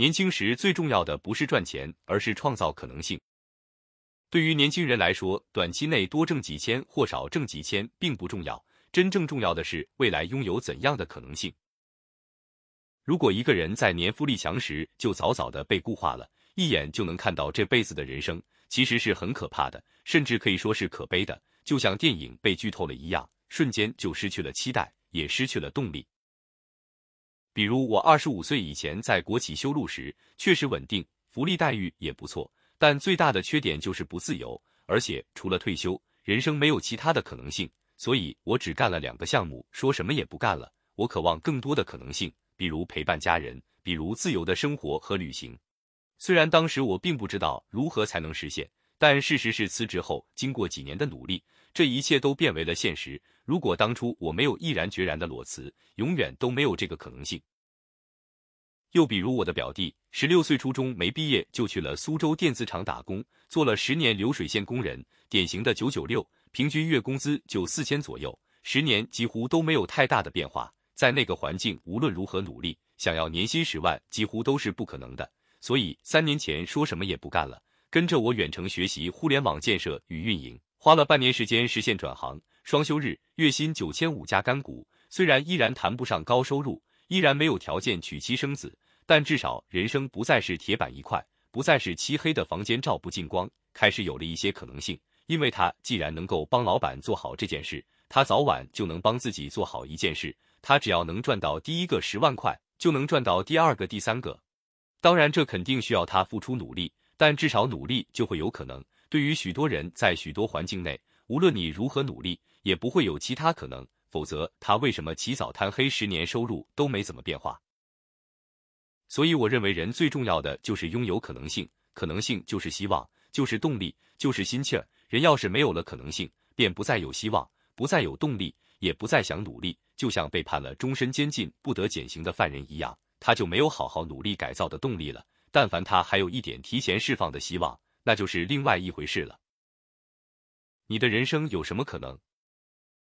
年轻时最重要的不是赚钱，而是创造可能性。对于年轻人来说，短期内多挣几千或少挣几千并不重要，真正重要的是未来拥有怎样的可能性。如果一个人在年富力强时就早早的被固化了，一眼就能看到这辈子的人生，其实是很可怕的，甚至可以说是可悲的，就像电影被剧透了一样，瞬间就失去了期待，也失去了动力。比如我二十五岁以前在国企修路时，确实稳定，福利待遇也不错，但最大的缺点就是不自由，而且除了退休，人生没有其他的可能性。所以我只干了两个项目，说什么也不干了。我渴望更多的可能性，比如陪伴家人，比如自由的生活和旅行。虽然当时我并不知道如何才能实现，但事实是辞职后，经过几年的努力，这一切都变为了现实。如果当初我没有毅然决然的裸辞，永远都没有这个可能性。又比如我的表弟，十六岁初中没毕业就去了苏州电子厂打工，做了十年流水线工人，典型的九九六，平均月工资就四千左右，十年几乎都没有太大的变化。在那个环境，无论如何努力，想要年薪十万几乎都是不可能的。所以三年前说什么也不干了，跟着我远程学习互联网建设与运营，花了半年时间实现转行。双休日，月薪九千五加干股，虽然依然谈不上高收入，依然没有条件娶妻生子，但至少人生不再是铁板一块，不再是漆黑的房间照不进光，开始有了一些可能性。因为他既然能够帮老板做好这件事，他早晚就能帮自己做好一件事。他只要能赚到第一个十万块，就能赚到第二个、第三个。当然，这肯定需要他付出努力，但至少努力就会有可能。对于许多人，在许多环境内，无论你如何努力。也不会有其他可能，否则他为什么起早贪黑，十年收入都没怎么变化？所以我认为人最重要的就是拥有可能性，可能性就是希望，就是动力，就是心气儿。人要是没有了可能性，便不再有希望，不再有动力，也不再想努力，就像被判了终身监禁不得减刑的犯人一样，他就没有好好努力改造的动力了。但凡他还有一点提前释放的希望，那就是另外一回事了。你的人生有什么可能？